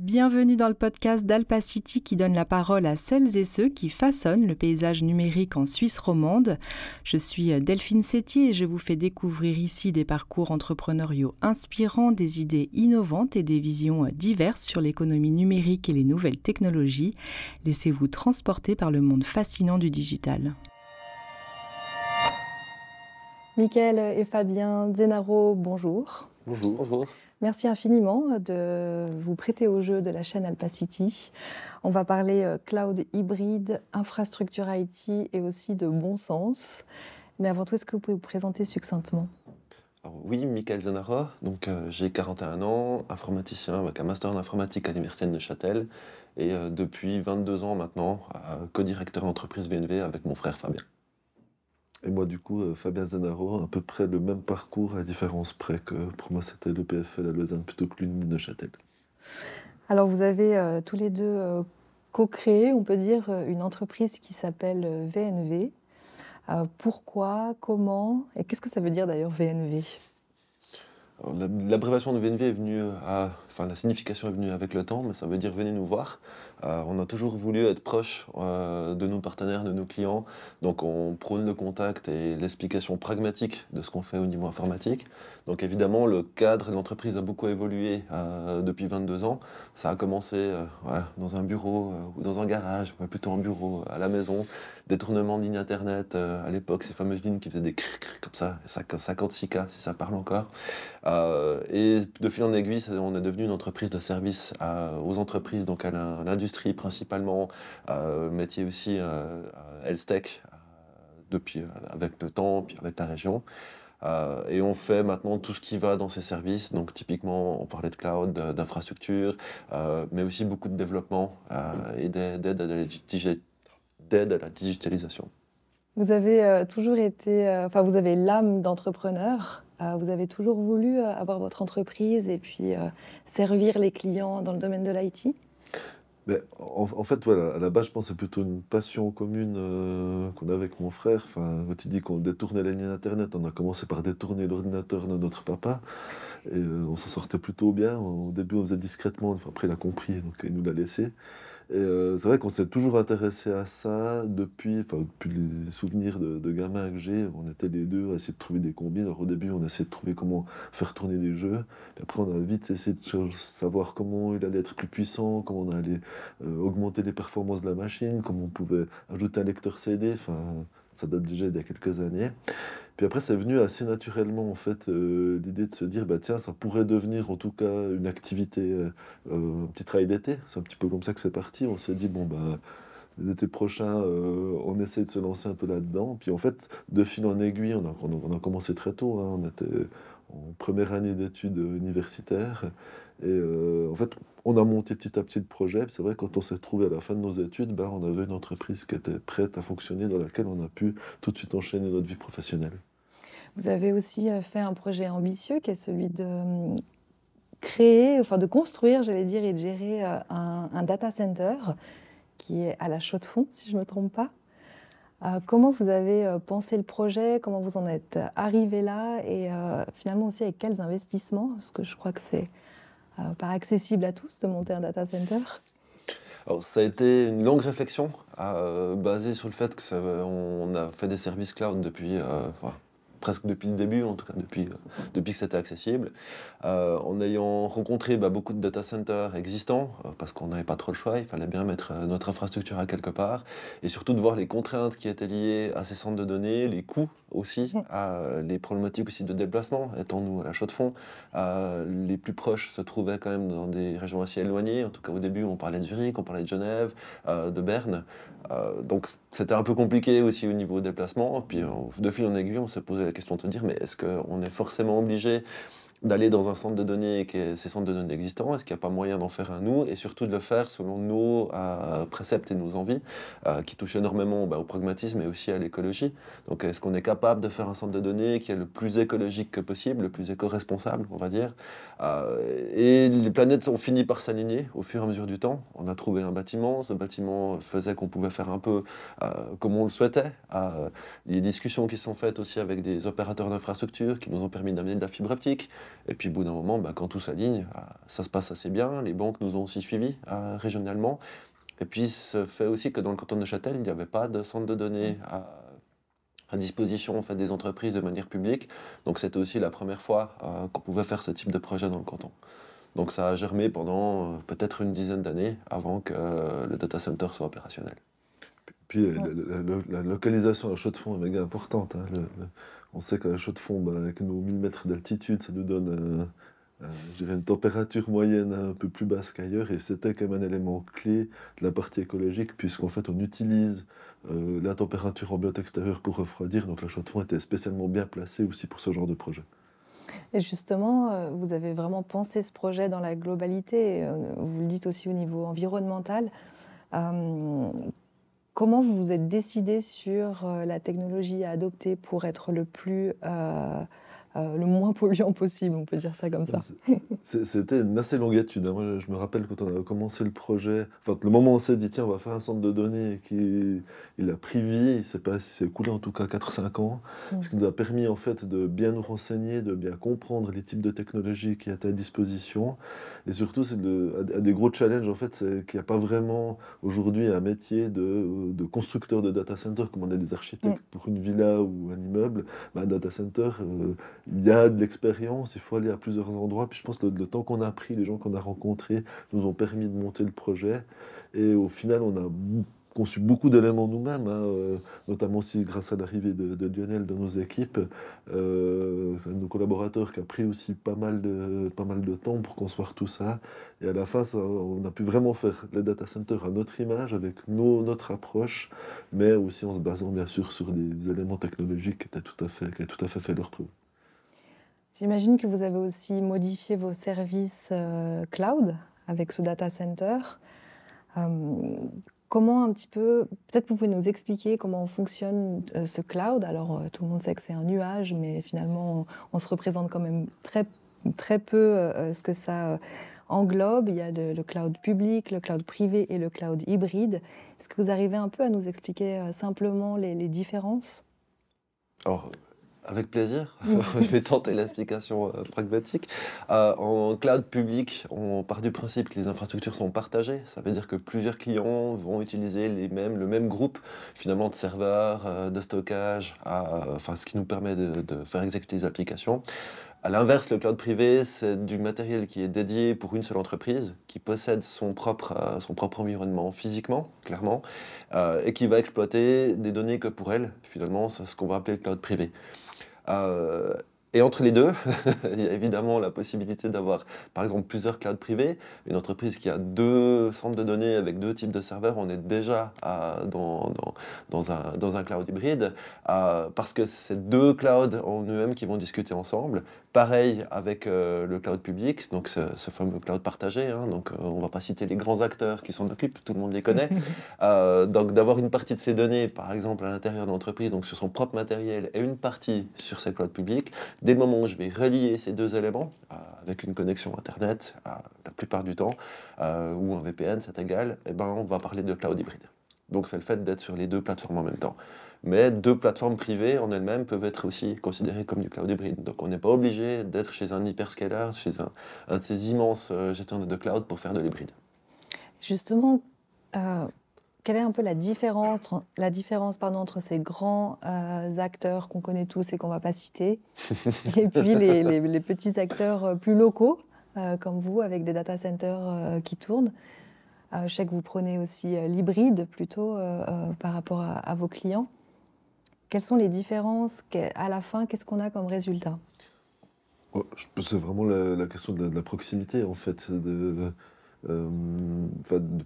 Bienvenue dans le podcast d'Alpacity qui donne la parole à celles et ceux qui façonnent le paysage numérique en Suisse romande. Je suis Delphine Sétier et je vous fais découvrir ici des parcours entrepreneuriaux inspirants, des idées innovantes et des visions diverses sur l'économie numérique et les nouvelles technologies. Laissez-vous transporter par le monde fascinant du digital. Michael et Fabien Zenaro, bonjour. Bonjour. Bonjour. Merci infiniment de vous prêter au jeu de la chaîne Alpacity. On va parler euh, cloud hybride, infrastructure IT et aussi de bon sens. Mais avant tout, est-ce que vous pouvez vous présenter succinctement? Oui, Michael Zanara, donc euh, j'ai 41 ans, informaticien avec un master en informatique à l'Université de Neuchâtel et euh, depuis 22 ans maintenant, co-directeur d'entreprise BNV avec mon frère Fabien. Et moi, du coup, euh, Fabien Zenaro, à peu près le même parcours, à différence près que pour moi, c'était le PFL à Lausanne plutôt que l'Uni de Châtel. Alors, vous avez euh, tous les deux euh, co-créé, on peut dire, une entreprise qui s'appelle VNV. pourquoi, comment et qu'est-ce que ça veut dire d'ailleurs VNV L'abréviation de VNV est venue à, enfin la signification est venue avec le temps, mais ça veut dire venez nous voir. Euh, on a toujours voulu être proche euh, de nos partenaires, de nos clients, donc on prône le contact et l'explication pragmatique de ce qu'on fait au niveau informatique. Donc évidemment, le cadre de l'entreprise a beaucoup évolué euh, depuis 22 ans. Ça a commencé dans un bureau ou dans un garage, plutôt un bureau à la maison, détournement de lignes Internet, à l'époque ces fameuses lignes qui faisaient des cric comme ça, 56K si ça parle encore. et de fil en aiguille, on est devenu une entreprise de service aux entreprises, donc à l'industrie principalement, euh, métier aussi euh, health euh, depuis, avec le temps, puis avec la région. Et on fait maintenant tout ce qui va dans ces services. Donc typiquement, on parlait de cloud, d'infrastructure, mais aussi beaucoup de développement et d'aide à, la digitalisation. Vous avez toujours été, enfin vous avez l'âme d'entrepreneur. vous avez toujours voulu avoir votre entreprise et puis servir les clients dans le domaine de l'IT en, fait, voilà, à la base, je pense que c'est plutôt une passion commune euh, qu'on a avec mon frère. Enfin, quand il dit qu'on détournait les lignes Internet, on a commencé par détourner l'ordinateur de notre papa. Et euh, on s'en sortait plutôt bien. Au début, on faisait discrètement. après, il a compris, donc il nous l'a laissé. Et euh, c'est vrai qu'on s'est toujours intéressé à ça depuis, depuis les souvenirs de, de gamins que j'ai. On était les deux à essayer de trouver des combines. Au début, on a essayé de trouver comment faire tourner des jeux. Puis après, on a vite essayé de savoir comment il allait être plus puissant, comment on allait euh, augmenter les performances de la machine, comment on pouvait ajouter un lecteur CD. Enfin, ça date déjà d'il y a quelques années. Puis après, c'est venu assez naturellement, en fait, euh, l'idée de se dire, bah tiens, ça pourrait devenir en tout cas une activité, euh, euh, un petit travail d'été. C'est un petit peu comme ça que c'est parti. On s'est dit, bon, bah, l'été prochain, on essaie de se lancer un peu là-dedans. Puis en fait, de fil en aiguille, on a, on a commencé très tôt. Hein. On était en première année d'études universitaires. Et en fait, on a monté petit à petit le projet. C'est vrai, quand on s'est trouvé à la fin de nos études, bah, on avait une entreprise qui était prête à fonctionner, dans laquelle on a pu tout de suite enchaîner notre vie professionnelle. Vous avez aussi euh, fait un projet ambitieux qui est celui de hum, créer, enfin de construire, j'allais dire, et de gérer euh, un, data center qui est à la chaux de fond, si je ne me trompe pas. Euh, comment vous avez pensé le projet? Comment vous en êtes arrivé là? Et finalement aussi avec quels investissements? Parce que je crois que c'est euh, pas accessible à tous de monter un data center. Alors, ça a été une longue réflexion euh, basée sur le fait qu'on a fait des services cloud depuis, euh, presque depuis le début, en tout cas depuis, depuis que c'était accessible, en ayant rencontré bah, beaucoup de data centers existants, parce qu'on n'avait pas trop le choix, il fallait bien mettre notre infrastructure à quelque part, et surtout de voir les contraintes qui étaient liées à ces centres de données, les coûts aussi, les problématiques aussi de déplacement, étant nous à la chaux de fond, les plus proches se trouvaient quand même dans des régions assez éloignées, en tout cas au début on parlait de Zurich, on parlait de Genève, de Berne, donc c'était un peu compliqué aussi au niveau déplacement, puis de fil en aiguille on s'est posé la question de se dire mais est-ce qu'on est forcément obligé d'aller dans un centre de données qui est ces centres de données existants Est-ce qu'il n'y a pas moyen d'en faire un nous Et surtout de le faire selon nos euh, préceptes et nos envies, euh, qui touchent énormément bah, au pragmatisme et aussi à l'écologie. Donc est-ce qu'on est capable de faire un centre de données qui est le plus écologique que possible, le plus éco-responsable, on va dire euh, Et les planètes ont fini par s'aligner au fur et à mesure du temps. On a trouvé un bâtiment, ce bâtiment faisait qu'on pouvait faire un peu comme on le souhaitait. les discussions qui sont faites aussi avec des opérateurs d'infrastructures qui nous ont permis d'amener de la fibre optique. Et puis, au bout d'un moment, bah, quand tout s'aligne, ça se passe assez bien. Les banques nous ont aussi suivis régionalement. Et puis, ce fait aussi que dans le canton de Châtel, il n'y avait pas de centre de données à, disposition en fait, des entreprises de manière publique. Donc, c'était aussi la première fois qu'on pouvait faire ce type de projet dans le canton. Donc ça a germé pendant euh, peut-être une dizaine d'années avant que euh, le data center soit opérationnel. Puis la, localisation à la chaux de fond est méga importante. Hein. On sait qu'à la chaux de fond, bah, avec nos 1000 mètres d'altitude, ça nous donne une température moyenne un peu plus basse qu'ailleurs. Et c'était quand même un élément clé de la partie écologique, puisqu'en fait on utilise la température ambiante extérieure pour refroidir. Donc la chaux de fond était spécialement bien placée aussi pour ce genre de projet. Et justement, euh, vous avez vraiment pensé ce projet dans la globalité, euh, vous le dites aussi au niveau environnemental. Euh, comment vous vous êtes décidé sur la technologie à adopter pour être le plus euh, le moins polluant possible, on peut dire ça comme ça. C'était une assez longue étude. Hein. Moi, je me rappelle quand on a commencé le projet, enfin, le moment où on s'est dit, tiens, on va faire un centre de données, qui, il a pris vie, il s'est écoulé en tout cas 4-5 ans, mm. ce qui nous a permis en fait de bien nous renseigner, de bien comprendre les types de technologies qui étaient à disposition. Et surtout, c'est un des gros challenges, en fait, c'est qu'il n'y a pas vraiment aujourd'hui un métier de, de, constructeur de data center, comme on est des architectes mm. pour une villa ou un immeuble. Bah, un data center, euh, il y a de l'expérience, il faut aller à plusieurs endroits. Puis je pense que le, temps qu'on a pris, les gens qu'on a rencontrés, nous ont permis de monter le projet. Et au final, on a conçu beaucoup d'éléments nous-mêmes, hein, euh, notamment aussi grâce à l'arrivée de, Lionel dans nos équipes. Euh, c'est un de nos collaborateurs qui a pris aussi pas mal de, pas mal de temps pour concevoir tout ça. Et à la fin, on a pu vraiment faire le data center à notre image, avec notre approche, mais aussi en se basant bien sûr sur des éléments technologiques qui, étaient tout à fait, qui tout à fait fait leur preuve. J'imagine que vous avez aussi modifié vos services euh, cloud avec ce data center. Euh, comment un petit peu, peut-être pouvez nous expliquer comment fonctionne euh, ce cloud. Alors tout le monde sait que c'est un nuage, mais finalement on, se représente quand même très, très peu ce que ça englobe. Il y a le cloud public, le cloud privé et le cloud hybride. Est-ce que vous arrivez un peu à nous expliquer simplement les, différences? Alors, avec plaisir. je vais tenter l'explication euh, pragmatique. Euh, en cloud public, on part du principe que les infrastructures sont partagées. Ça veut dire que plusieurs clients vont utiliser les mêmes, le même groupe finalement de serveurs, euh, de stockage, enfin, ce qui nous permet de, de faire exécuter les applications. À l'inverse, le cloud privé, c'est du matériel qui est dédié pour une seule entreprise, qui possède son propre, son propre environnement physiquement, clairement, et qui va exploiter des données que pour elle. Finalement, c'est ce qu'on va appeler le cloud privé. Euh, et entre les deux, il y a évidemment la possibilité d'avoir, par exemple, plusieurs clouds privés. Une entreprise qui a deux centres de données avec deux types de serveurs, on est déjà dans, un, cloud hybride, euh, parce que c'est deux clouds en eux-mêmes qui vont discuter ensemble. Pareil avec euh, le cloud public, donc ce, fameux cloud partagé. Hein, donc euh, on ne va pas citer les grands acteurs qui s'en occupent, tout le monde les connaît. Euh, donc d'avoir une partie de ces données, par exemple à l'intérieur de l'entreprise, donc sur son propre matériel, et une partie sur ces clouds publics, dès le moment où je vais relier ces deux éléments avec une connexion Internet, la plupart du temps, ou un VPN, c'est égal, eh ben, on va parler de cloud hybride. Donc c'est le fait d'être sur les deux plateformes en même temps mais deux plateformes privées en elles-mêmes peuvent être aussi considérées comme du cloud hybride. Donc on n'est pas obligé d'être chez un hyperscaler, chez un, de ces immenses euh, gestionnaires de cloud pour faire de l'hybride. Justement, euh, quelle est un peu la différence, la différence pardon, entre ces grands euh, acteurs qu'on connaît tous et qu'on ne va pas citer, et puis les, petits acteurs plus locaux, comme vous, avec des data centers qui tournent? Je sais que vous prenez aussi l'hybride plutôt par rapport à vos clients. Quelles sont les différences À la fin, qu'est-ce qu'on a comme résultat? Oh, C'est vraiment la, question de la, proximité, en fait. De, euh,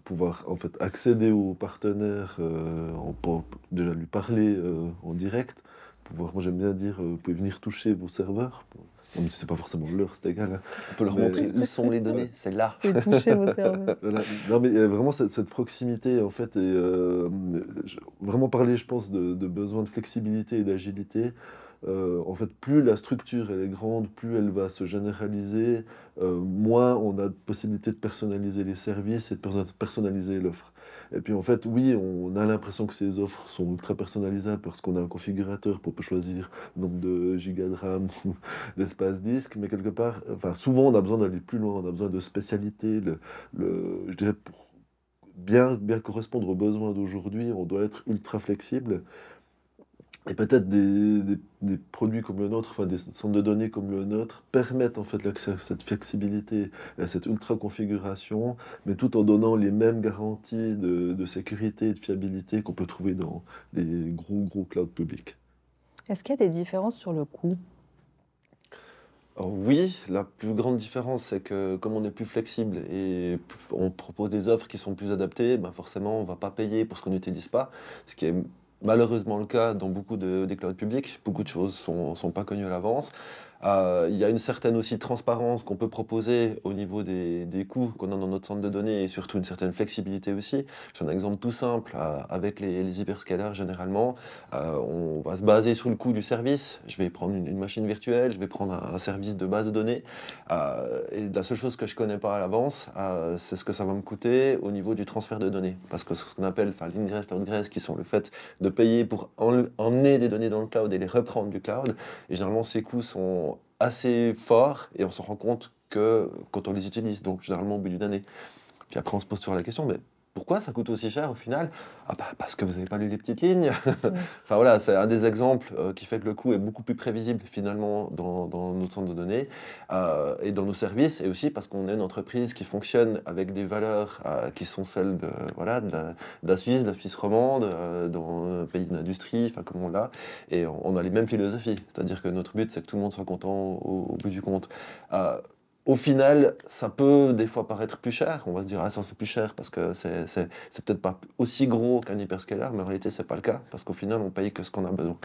pouvoir en fait, accéder aux partenaires, euh, en, déjà lui parler euh, en direct. Pouvoir, moi j'aime bien dire, vous pouvez venir toucher vos serveurs c'est pas forcément l'heure, c'est égal. Hein. On peut leur montrer où sont les données, c'est là. Et toucher vos cerveaux. Non, mais il y a vraiment cette, proximité, en fait, et euh, vraiment parler, je pense, de, de besoin de flexibilité et d'agilité. Euh, en fait, plus la structure elle est grande, plus elle va se généraliser, euh, moins on a de possibilité de personnaliser les services et de personnaliser l'offre. Et puis en fait, oui, on a l'impression que ces offres sont ultra personnalisables parce qu'on a un configurateur pour choisir le nombre de gigas de RAM ou d'espace disque, mais quelque part, enfin souvent on a besoin d'aller plus loin, on a besoin de spécialité. Le, le, je dirais pour bien, bien correspondre aux besoins d'aujourd'hui, on doit être ultra flexible. Et peut-être des, des, produits comme le nôtre, enfin des centres de données comme le nôtre, permettent en fait cette flexibilité, cette ultra configuration, mais tout en donnant les mêmes garanties de, de sécurité et de fiabilité qu'on peut trouver dans les gros gros clouds publics. Est-ce qu'il y a des différences sur le coût? Oui, la plus grande différence, c'est que comme on est plus flexible et on propose des offres qui sont plus adaptées, ben forcément, on ne va pas payer pour ce qu'on n'utilise pas, ce qui est malheureusement le cas dans beaucoup de, des clouds publics. Beaucoup de choses ne sont, pas connues à l'avance. Euh, il y a une certaine aussi transparence qu'on peut proposer au niveau des, coûts qu'on a dans notre centre de données et surtout une certaine flexibilité aussi. J'ai un exemple tout simple. Euh, avec les, les hyperscalers, généralement, euh, on va se baser sur le coût du service. Je vais prendre une, machine virtuelle, je vais prendre un, service de base de données. et la seule chose que je connais pas à l'avance, c'est ce que ça va me coûter au niveau du transfert de données. Parce que ce qu'on appelle l'ingress, l'outgress, qui sont le fait de payer pour emmener des données dans le cloud et les reprendre du cloud. Et généralement, ces coûts sont assez forts et on se rend compte que quand on les utilise, donc généralement au bout d'une année. Puis après, on se pose toujours la question, mais pourquoi ça coûte aussi cher au final ah bah Parce que vous n'avez pas lu les petites lignes. enfin voilà, c'est un des exemples euh, qui fait que le coût est beaucoup plus prévisible finalement dans, dans notre centre de données euh, et dans nos services, et aussi parce qu'on est une entreprise qui fonctionne avec des valeurs euh, qui sont celles de, voilà, de, la, Suisse, de la Suisse romande, dans un pays d'industrie, enfin comme on l'a, et on, a les mêmes philosophies. C'est-à-dire que notre but, c'est que tout le monde soit content au, au bout du compte au final, ça peut des fois paraître plus cher. On va se dire, ah, ça c'est plus cher parce que c'est peut-être pas aussi gros qu'un hyperscaler, mais en réalité, c'est pas le cas parce qu'au final, on paye que ce qu'on a besoin.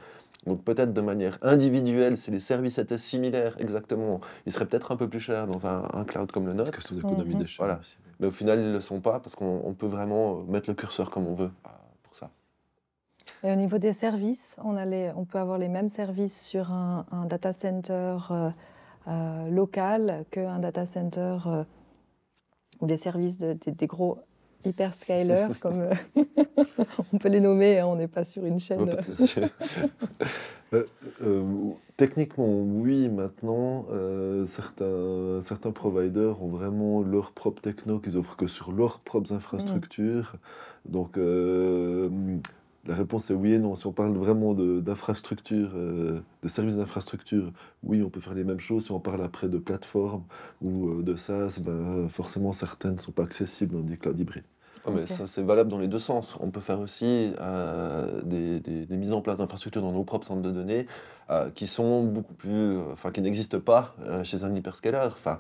Donc peut-être de manière individuelle, si les services étaient similaires exactement, ils seraient peut-être un peu plus chers dans un, cloud comme le nôtre. Question d'économie mhm. Voilà. Mais au final, ils ne le sont pas parce qu'on peut vraiment mettre le curseur comme on veut euh, pour ça. Et au niveau des services, on, on peut avoir les mêmes services sur un, data center. Euh, euh, local qu'un data center euh, ou des services de, des gros hyperscalers, comme euh, on peut les nommer, hein, on n'est pas sur une chaîne. techniquement, oui, maintenant, certains, certains providers ont vraiment leur propre techno qu'ils offrent que sur leurs propres infrastructures. Donc, la réponse est oui et non. Si on parle vraiment d'infrastructure, euh, de, services d'infrastructure, oui, on peut faire les mêmes choses. Si on parle après de plateformes ou euh, de SaaS, ben, forcément certaines ne sont pas accessibles dans des clouds hybrides. Ah, mais ça, c'est valable dans les deux sens. On peut faire aussi euh, des, mises en place d'infrastructures dans nos propres centres de données qui sont beaucoup plus. enfin, qui n'existent pas chez un hyperscaler. Enfin,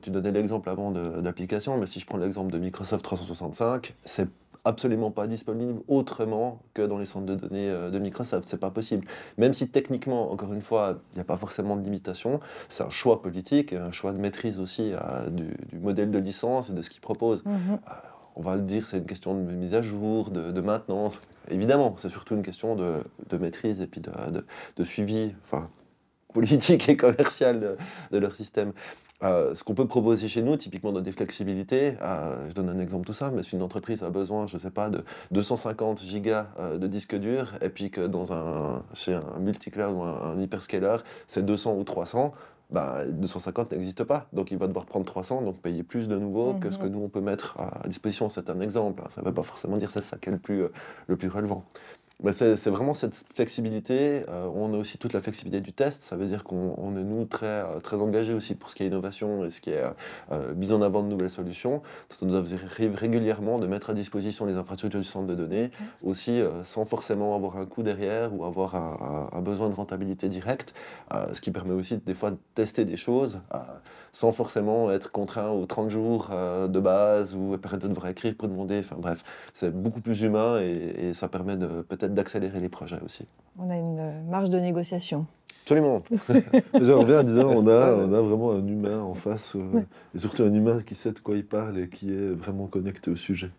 tu donnais l'exemple avant d'application, mais si je prends l'exemple de Microsoft 365, c'est absolument pas disponible autrement que dans les centres de données euh, de Microsoft. C'est pas possible. Même si techniquement, encore une fois, il n'y a pas forcément de limitation, c'est un choix politique, un choix de maîtrise aussi euh, du, modèle de licence et de ce qu'il propose. Mhm. Euh, on va le dire, c'est une question de mise à jour, de, maintenance. Évidemment, c'est surtout une question de, maîtrise et puis de, suivi enfin, politique et commercial de leur système. Euh, ce qu'on peut proposer chez nous, typiquement dans des flexibilités, euh, je donne un exemple tout simple, mais si une entreprise a besoin, je ne sais pas, de 250 gigas euh, de disque dur, et puis que dans un, chez un multi-cloud ou un, hyperscaler, c'est 200 ou 300, bah, 250 n'existe pas. Donc il va devoir prendre 300, donc payer plus de nouveau que ce que mhm. nous on peut mettre à disposition. C'est un exemple. Hein. Ça ne veut pas forcément dire que c'est ça qui est le plus, le plus relevant c'est vraiment cette flexibilité. Euh, on a aussi toute la flexibilité du test. Ça veut dire qu'on est, nous, très, euh, très engagés aussi pour ce qui est innovation et ce qui est euh, mise en avant de nouvelles solutions. Ça nous arrive régulièrement de mettre à disposition les infrastructures du centre de données, aussi sans forcément avoir un coût derrière ou avoir un, un besoin de rentabilité directe, ce qui permet aussi des fois de tester des choses sans forcément être contraint aux 30 jours euh, de base ou peut-être de devoir écrire pour demander. Enfin bref, c'est beaucoup plus humain et, ça permet peut-être d'accélérer les projets aussi. On a une marge de négociation. Absolument. J'en reviens en disant on a, on a vraiment un humain en face, euh, et surtout un humain qui sait de quoi il parle et qui est vraiment connecté au sujet.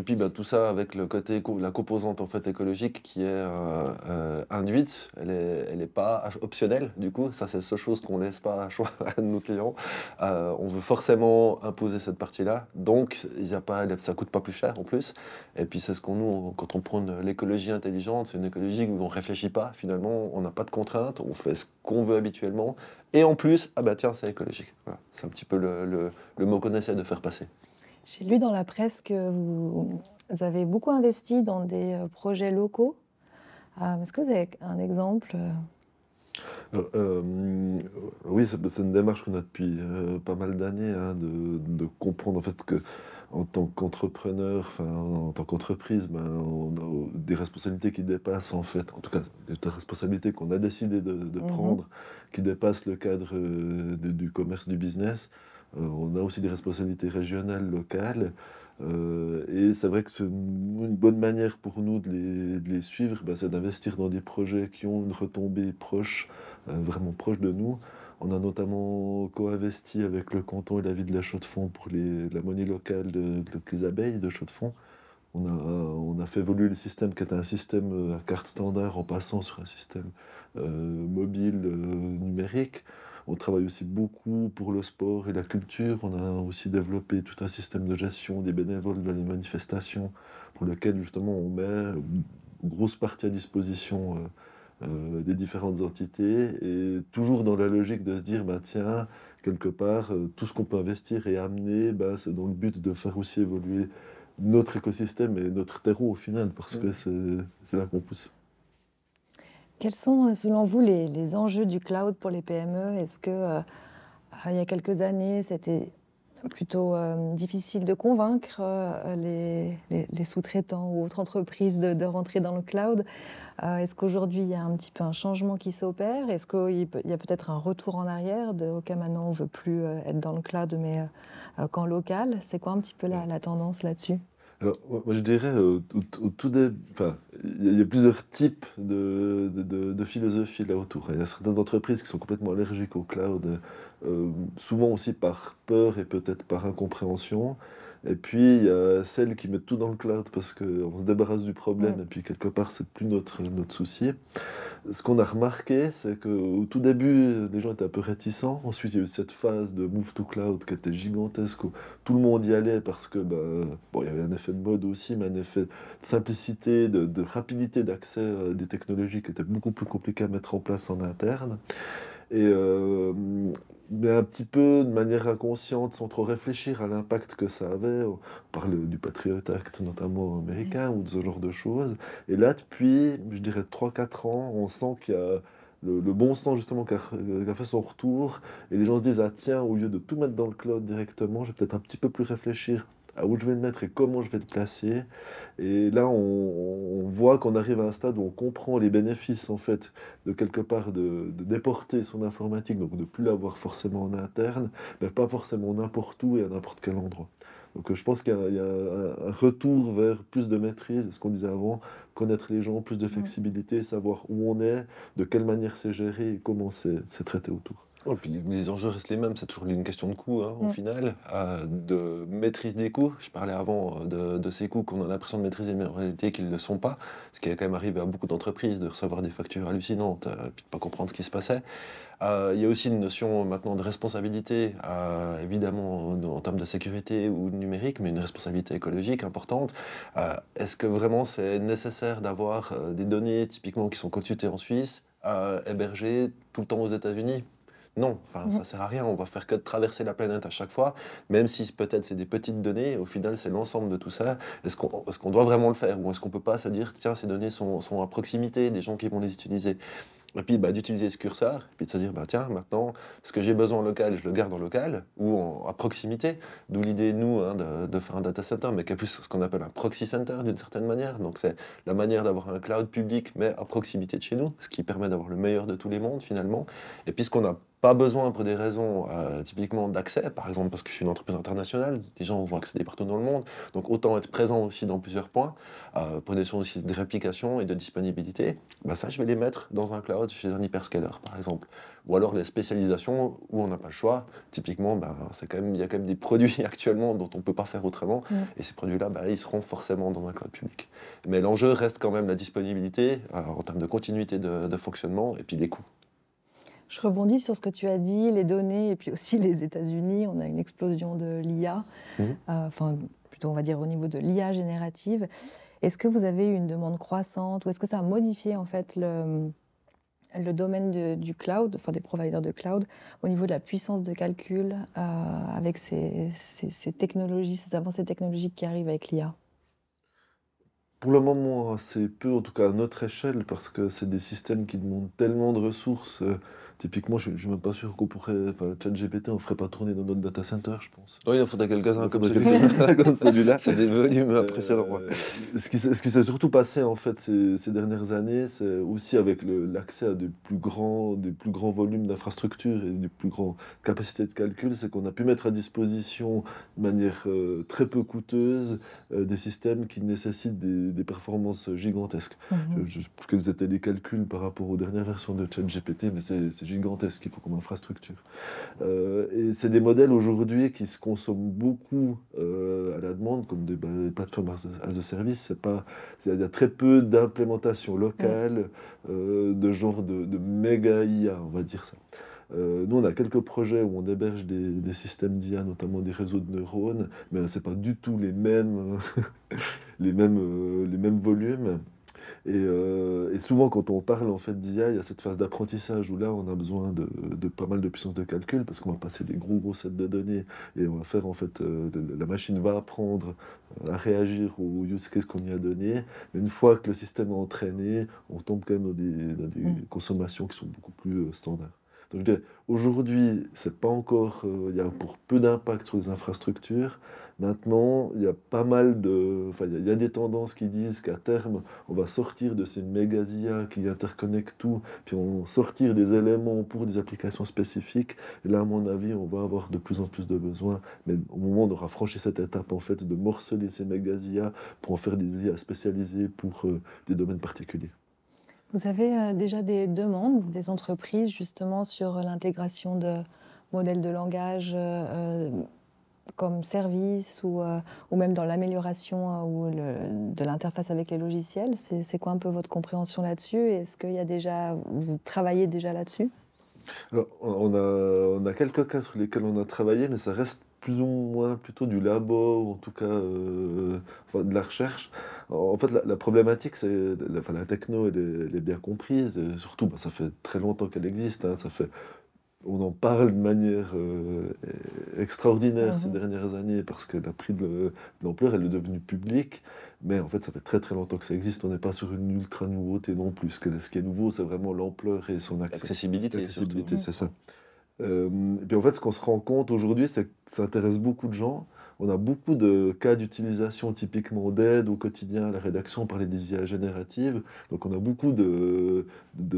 Et puis bah, tout ça avec le côté, la composante en fait écologique qui est euh, euh, induite, elle n'est elle pas optionnelle du coup, ça c'est la seule chose qu'on laisse pas à choix à nos clients. Euh, on veut forcément imposer cette partie-là, donc y a pas, ça coûte pas plus cher en plus. Et puis c'est ce qu'on nous, quand on prend l'écologie intelligente, c'est une écologie où on réfléchit pas finalement, on n'a pas de contraintes, on fait ce qu'on veut habituellement. Et en plus, ah bah tiens, c'est écologique. C'est un petit peu le, le mot qu'on essaie de faire passer. J'ai lu dans la presse que vous avez beaucoup investi dans des euh, projets locaux. Euh, est-ce que vous avez un exemple euh, oui, c'est une démarche qu'on a depuis pas mal d'années, hein, de, comprendre en fait que en tant qu'entrepreneur, en tant qu'entreprise, ben, on a des responsabilités qui dépassent en fait, en tout cas des responsabilités qu'on a décidé de, mhm. prendre, qui dépassent le cadre du commerce, du business. Euh, on a aussi des responsabilités régionales, locales. Euh, et c'est vrai que c'est une bonne manière pour nous de les, suivre, bah, c'est d'investir dans des projets qui ont une retombée proche, euh, vraiment proche de nous. On a notamment co-investi avec le canton et la ville de la Chaux-de-Fonds pour la monnaie locale de, les abeilles de Chaux-de-Fonds. On a, on a, fait évoluer le système qui était un système à carte standard en passant sur un système mobile numérique. On travaille aussi beaucoup pour le sport et la culture. On a aussi développé tout un système de gestion des bénévoles dans les manifestations, pour lequel justement on met une grosse partie à disposition euh, euh, des différentes entités, et toujours dans la logique de se dire, bah, tiens, quelque part, euh, tout ce qu'on peut investir et amener, bah, c'est dans le but de faire aussi évoluer notre écosystème et notre terreau au final, parce que c'est là qu'on pousse. Quels sont, euh, selon vous, les, enjeux du cloud pour les PME Est-ce que euh, il y a quelques années, c'était plutôt euh, difficile de convaincre les, sous-traitants ou autres entreprises de, rentrer dans le cloud? Est-ce qu'aujourd'hui, il y a un petit peu un changement qui s'opère? Est-ce qu'il y a peut-être un retour en arrière de OK, maintenant, on ne veut plus être dans le cloud, mais qu'en local? C'est quoi un petit peu la tendance là-dessus? Alors, moi, je dirais, au, tout des, enfin, il y, a plusieurs types de, de, de, philosophie là autour. Il y a certaines entreprises qui sont complètement allergiques au cloud, euh, souvent aussi par peur et peut-être par incompréhension. Et puis, il y a celles qui mettent tout dans le cloud parce qu'on se débarrasse du problème et puis quelque part, c'est plus notre, notre souci. Ce qu'on a remarqué, c'est qu'au tout début, les gens étaient un peu réticents. Ensuite, il y a eu cette phase de move to cloud qui était gigantesque où tout le monde y allait parce que, ben, bon, il y avait un effet de mode aussi, mais un effet de simplicité, de, rapidité d'accès à des technologies qui étaient beaucoup plus compliquées à mettre en place en interne. Et euh, mais un petit peu de manière inconsciente, sans trop réfléchir à l'impact que ça avait. On parle du Patriot Act, notamment américain, ou de ce genre de choses. Et là, depuis, je dirais, 3-4 ans, on sent qu'il y a le, bon sens, justement, qui a, fait son retour. Et les gens se disent, ah tiens, au lieu de tout mettre dans le cloud directement, je vais peut-être un petit peu plus réfléchir à où je vais le mettre et comment je vais le placer. Et là, on, voit qu'on arrive à un stade où on comprend les bénéfices, en fait, de quelque part de, déporter son informatique, donc de plus l'avoir forcément en interne, mais pas forcément n'importe où et à n'importe quel endroit. Donc je pense qu'il y, a un retour vers plus de maîtrise, ce qu'on disait avant, connaître les gens, plus de flexibilité, savoir où on est, de quelle manière c'est géré et comment c'est traité autour. Oh, puis les enjeux restent les mêmes, c'est toujours une question de coût hein, au mm. final, euh, de maîtrise des coûts. Je parlais avant euh, de, ces coûts qu'on a l'impression de maîtriser, mais en réalité qu'ils ne le sont pas. Ce qui est quand même arrivé à beaucoup d'entreprises de recevoir des factures hallucinantes, et euh, puis de ne pas comprendre ce qui se passait. Il y a aussi une notion maintenant de responsabilité, évidemment en, termes de sécurité ou numérique, mais une responsabilité écologique importante. Est-ce que vraiment c'est nécessaire d'avoir des données typiquement qui sont consultées en Suisse, hébergées tout le temps aux États-Unis? Non, enfin, ça sert à rien. On va faire que de traverser la planète à chaque fois, même si peut-être c'est des petites données. Au final, c'est l'ensemble de tout ça. Est-ce qu'on doit vraiment le faire ou est-ce qu'on peut pas se dire tiens, ces données sont, sont, à proximité des gens qui vont les utiliser? Et puis bah, d'utiliser ce curseur, et puis de se dire, bah, tiens, maintenant, ce que j'ai besoin en local, je le garde en local ou à proximité. D'où l'idée, nous, hein, de, faire un data center, mais qui est plus ce qu'on appelle un proxy center d'une certaine manière. Donc c'est la manière d'avoir un cloud public, mais à proximité de chez nous, ce qui permet d'avoir le meilleur de tous les mondes finalement. Et puis ce qu'on a pas besoin pour des raisons euh, typiquement d'accès, par exemple parce que je suis une entreprise internationale, des gens vont accéder partout dans le monde, donc autant être présent aussi dans plusieurs points, euh, pour des raisons aussi de réplication et de disponibilité, bah ça je vais les mettre dans un cloud chez un hyperscaler par exemple. Ou alors les spécialisations où on n'a pas le choix, typiquement bah, c'est quand même, il y a quand même des produits actuellement dont on ne peut pas faire autrement, Mm. et ces produits-là bah, ils seront forcément dans un cloud public. Mais l'enjeu reste quand même la disponibilité euh, en termes de continuité de, de fonctionnement et puis les coûts. Je rebondis sur ce que tu as dit, les données et puis aussi les États-Unis. On a une explosion de l'IA, Mhm. euh, enfin plutôt on va dire au niveau de l'IA générative. Est-ce que vous avez eu une demande croissante ou est-ce que ça a modifié en fait le, le domaine de- du cloud, enfin des providers de cloud, au niveau de la puissance de calcul euh, avec ces, ces- ces technologies, ces avancées technologiques qui arrivent avec l'IA Pour le moment, assez peu, en tout cas à notre échelle, parce que c'est des systèmes qui demandent tellement de ressources. euh, typiquement, je ne suis même pas sûr qu'on pourrait. Enfin, ChatGPT, on ne ferait pas tourner dans notre data center, je pense. Oui, il en faudrait quelques-uns comme celui-là. quelques-uns comme celui-là. C'est des volumes impressionnants. ouais. Euh, ce qui, s'est- ce qui s'est surtout passé en fait ces, ces dernières années, c'est aussi avec l'accès à des plus grands, des plus grands volumes d'infrastructures et des plus grandes capacités de calcul, c'est qu'on a pu mettre à disposition de manière euh, très peu coûteuse euh, des systèmes qui nécessitent des, des performances gigantesques. Mhm. Je ne sais plus quels étaient les calculs par rapport aux dernières versions de ChatGPT, mais c'est c'est gigantesque qu'il faut comme infrastructure. Euh, et c'est des modèles aujourd'hui qui se consomment beaucoup euh, à la demande, comme des, bah, des plateformes as a- service. C'est pas, il y a très peu d'implémentation locale euh, de genre de, de méga IA, on va dire ça. Euh, nous, on a quelques projets où on héberge des, des systèmes d'IA, notamment des réseaux de neurones, mais c'est pas du tout les mêmes, les mêmes, les mêmes volumes. Et, euh, et souvent, quand on parle en fait d'IA, il y a cette phase d'apprentissage où là, on a besoin de, de pas mal de puissance de calcul parce qu'on va passer des gros gros sets de données et on va faire en fait, euh, de- la machine va apprendre euh, à réagir aux use cases qu'on y a donné. Mais une fois que le système est entraîné, on tombe quand même dans des, dans des Mm. consommations qui sont beaucoup plus euh, standards. Donc, aujourd'hui, c'est pas encore, il y a pour peu d'impact sur les infrastructures. Maintenant, il y a pas mal de, enfin, il y a- des tendances qui disent qu'à terme, on va sortir de ces méga IA qui interconnectent tout, puis on va sortir des éléments pour des applications spécifiques. Là, à mon avis, on va avoir de plus en plus de besoins. Mais au moment aura franchi cette étape, en fait, de morceler ces méga IA pour en faire des IA spécialisées pour euh, des domaines particuliers. Vous avez euh, déjà des demandes des entreprises justement sur l'intégration de modèles de langage euh, comme service ou, euh, ou même dans l'amélioration euh, ou de l'interface avec les logiciels C'est quoi un peu votre compréhension là-dessus? Est-ce qu'il y a déjà, vous travaillez déjà là-dessus? Alors, on a, on a quelques cas sur lesquels on a travaillé, mais ça reste plus ou moins plutôt du labo, ou en tout cas euh, de la recherche. En fait, la, problématique, c'est la, enfin, la techno, elle est, bien comprise, surtout, bah, ça fait très longtemps qu'elle existe. hein, ça fait, on en parle de manière euh, extraordinaire ces Mhm. dernières années parce qu'elle a pris de, de l'ampleur, elle est devenue publique. Mais en fait, ça fait très très longtemps que ça existe. On n'est pas sur une ultra nouveauté non plus. Ce qui est, ce qui est nouveau, c'est vraiment l'ampleur et son accès. Accessibilité, L'accessibilité, surtout. c'est ça. Euh, et puis en fait, ce qu'on se rend compte aujourd'hui, c'est que ça intéresse beaucoup de gens. On a beaucoup de cas d'utilisation typiquement d'aide au quotidien à la rédaction par les IA génératives. Donc on a beaucoup de,